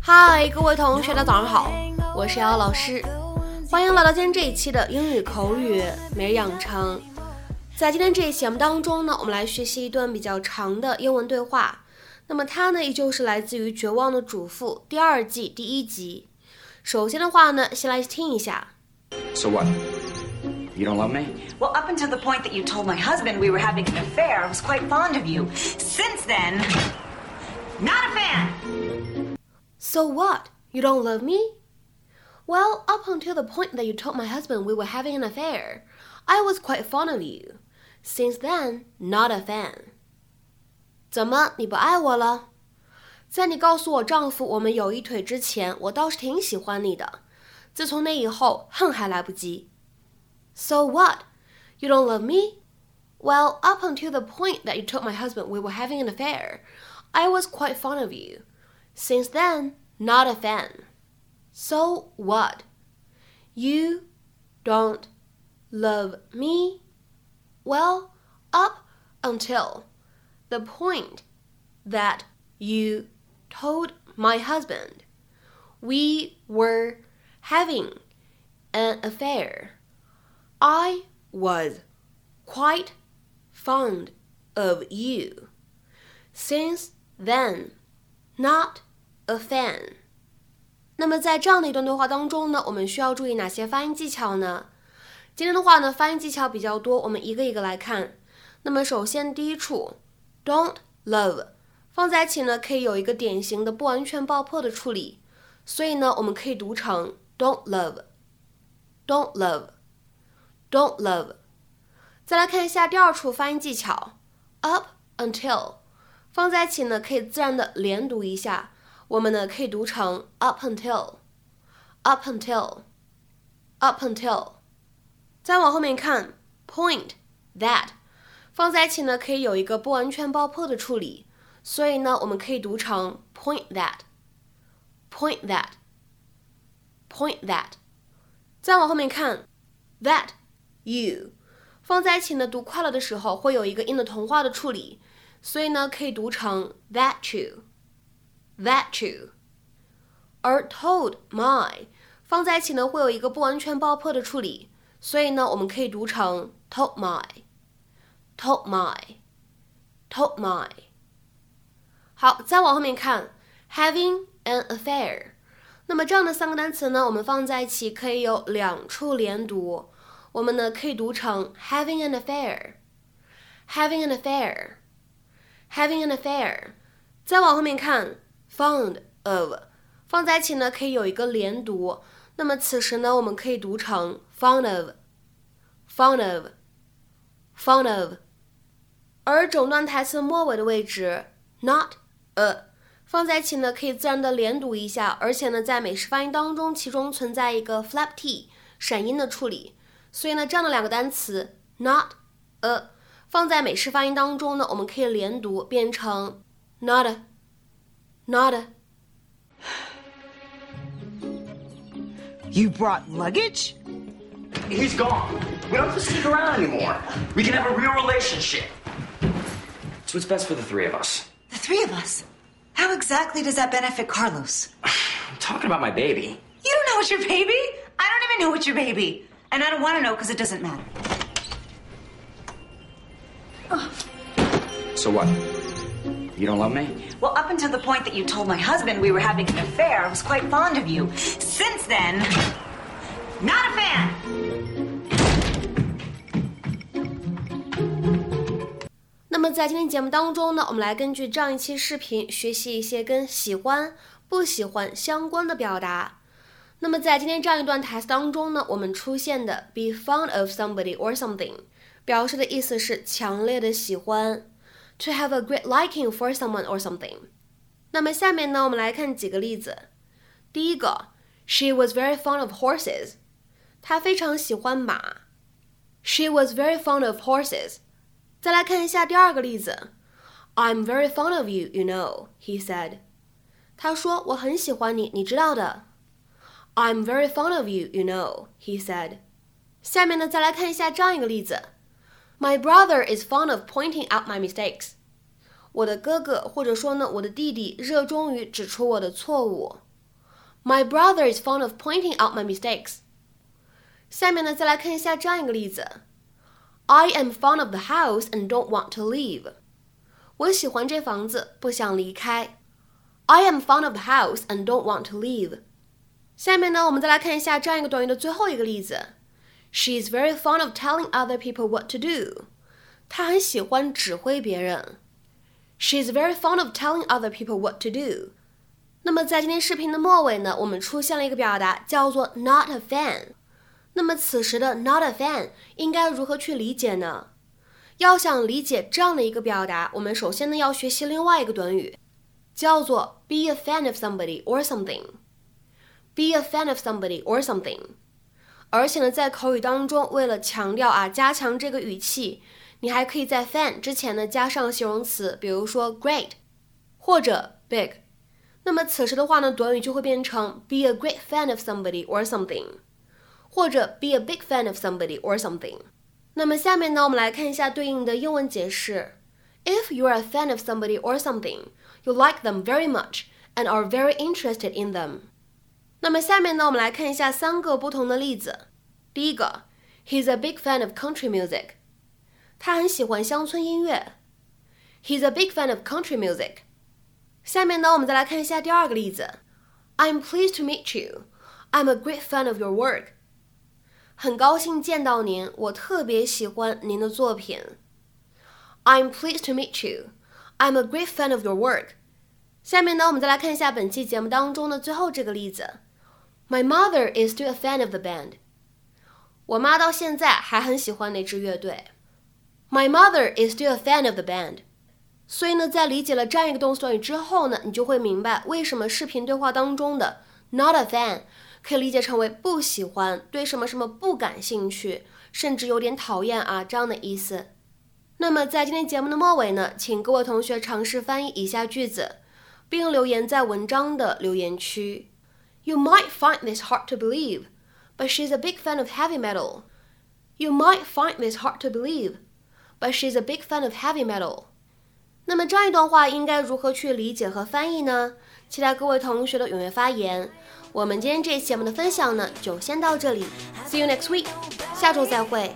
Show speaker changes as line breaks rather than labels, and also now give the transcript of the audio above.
嗨，各位同学，大家早上好，我是瑶老师，欢迎来到今天这一期的英语口语每日养成。在今天这一节目当中呢，我们来学习一段比较长的英文对话。那么它呢，依旧是来自于《绝望的主妇》第二季第一集。首先的话呢，先来听一下。
So what? You don't love me?
Well, up until the point that you told my husband we were having an affair, I was quite fond of you. Since then, not a fan.
So what? You don't love me? Well, up until the point that you told my husband we were having an affair, I was quite fond of you. Since then, not a fan. 怎么，你不爱我了？在你告诉我丈夫我们有一腿之前，我倒是挺喜欢你的。自从那以后，恨还来不及。So what? You don't love me? Well, up until the point that you told my husband we were having an affair, I was quite fond of you. Since then, not a fan. So what? You don't love me? Well, up until the point that you told my husband we were having an affair, I was quite fond of you. Since then, not a fan. 那么在这样的一段对话当中呢，我们需要注意哪些发音技巧呢？今天的话呢，发音技巧比较多，我们一个一个来看。那么首先第一处 ，don't love 放在一起呢，可以有一个典型的不完全爆破的处理，所以呢，我们可以读成 don't love，don't love，don't love。再来看一下第二处发音技巧，up until。放在一起呢，可以自然的连读一下。我们呢可以读成 up until，up until，up until。再往后面看，point that，放在一起呢可以有一个不完全爆破的处理，所以呢我们可以读成 point that，point that，point that。再往后面看，that you，放在一起呢读快了的时候会有一个音的同化的处理。所以呢，可以读成 that you，that you。而 told my 放在一起呢，会有一个不完全爆破的处理，所以呢，我们可以读成 told my my，told my。好，再往后面看，having an affair。那么这样的三个单词呢，我们放在一起可以有两处连读，我们呢可以读成 having an affair，having an affair。having an affair，再往后面看，fond of，放在一起呢可以有一个连读，那么此时呢我们可以读成 fond of，fond of，fond of， 而整段台词末尾的位置 not a，放在一起呢可以自然的连读一下，而且呢在美式发音当中其中存在一个 flap t 闪音的处理，所以呢这样的两个单词 not a。放在美式发音当中呢，我们可以连读变成 nada
nada。You brought luggage?
He's gone. We don't have to stick around anymore. We can have a real relationship. It's what's best for the three of us.
The three of us? How exactly does that benefit Carlos?
I'm talking about my baby.
You don't know it's your baby? I don't even know it's your baby. And I don't want to know because it doesn't matter. Oh.
So what? You don't love me?
Well, up until the point that you told my husband we were having an affair, I was quite fond of you. Since then, not a fan.
那么在今天节目当中呢，我们来根据这样一期视频学习一些跟喜欢、不喜欢相关的表达。那么在今天这样一段台词当中呢，我们出现的 be fond of somebody or something。表示的意思是强烈的喜欢，to have a great liking for someone or something。那么下面呢，我们来看几个例子。第一个，She was very fond of horses。她非常喜欢马。She was very fond of horses。再来看一下第二个例子，I'm very fond of you, you know, he said。 他说：“我很喜欢你，你知道的。” I'm very fond of you, you know, he said. 下面呢，再来看一下这样一个例子：My brother is fond of pointing out my mistakes. 我的哥哥或者说呢，我的弟弟热衷于指出我的错误。My brother is fond of pointing out my mistakes. 下面呢，再来看一下这样一个例子 ：I am fond of the house and don't want to leave. 我喜欢这房子，不想离开。I am fond of the house and don't want to leave. 下面呢，我们再来看一下这样一个短语的最后一个例子。She is very fond of telling other people what to do. 她很喜欢指挥别人。She is very fond of telling other people what to do. 那么在今天视频的末尾呢，我们出现了一个表达，叫做 not a fan。 那么此时的 not a fan 应该如何去理解呢？要想理解这样的一个表达，我们首先呢要学习另外一个短语，叫做 be a fan of somebody or something。be a fan of somebody or something。而且呢，在口语当中，为了强调啊，加强这个语气，你还可以在 fan 之前呢加上形容词，比如说 great 或者 big。那么此时的话呢，短语就会变成 be a great fan of somebody or something，或者 be a big fan of somebody or something。那么下面呢，我们来看一下对应的英文解释。If you are a fan of somebody or something, you like them very much and are very interested in them。那么下面呢，我们来看一下三个不同的例子。第一个，He's a big fan of country music。他很喜欢乡村音乐。He's a big fan of country music。下面呢，我们再来看一下第二个例子。I'm pleased to meet you. I'm a great fan of your work. 很高兴见到您，我特别喜欢您的作品。I'm pleased to meet you. I'm a great fan of your work. 下面呢，我们再来看一下本期节目当中的最后这个例子。My mother is still a fan of the band. 我妈到现在还很喜欢那支乐队。My mother is still a fan of the band. 所以呢，在理解了这样一个动词短语之后呢，你就会明白为什么视频对话当中的 not a fan 可以理解成为不喜欢、对什么什么不感兴趣，甚至有点讨厌啊这样的意思。那么在今天节目的末尾呢，请各位同学尝试翻译以下句子，并留言在文章的留言区。You might find this hard to believe, but she's a big fan of heavy metal. You might find this hard to believe, but she's a big fan of heavy metal. 那么这样一段话应该如何去理解和翻译呢？期待各位同学的踊跃发言。我们今天这期节目的分享呢，就先到这里。See you next week，下周再会。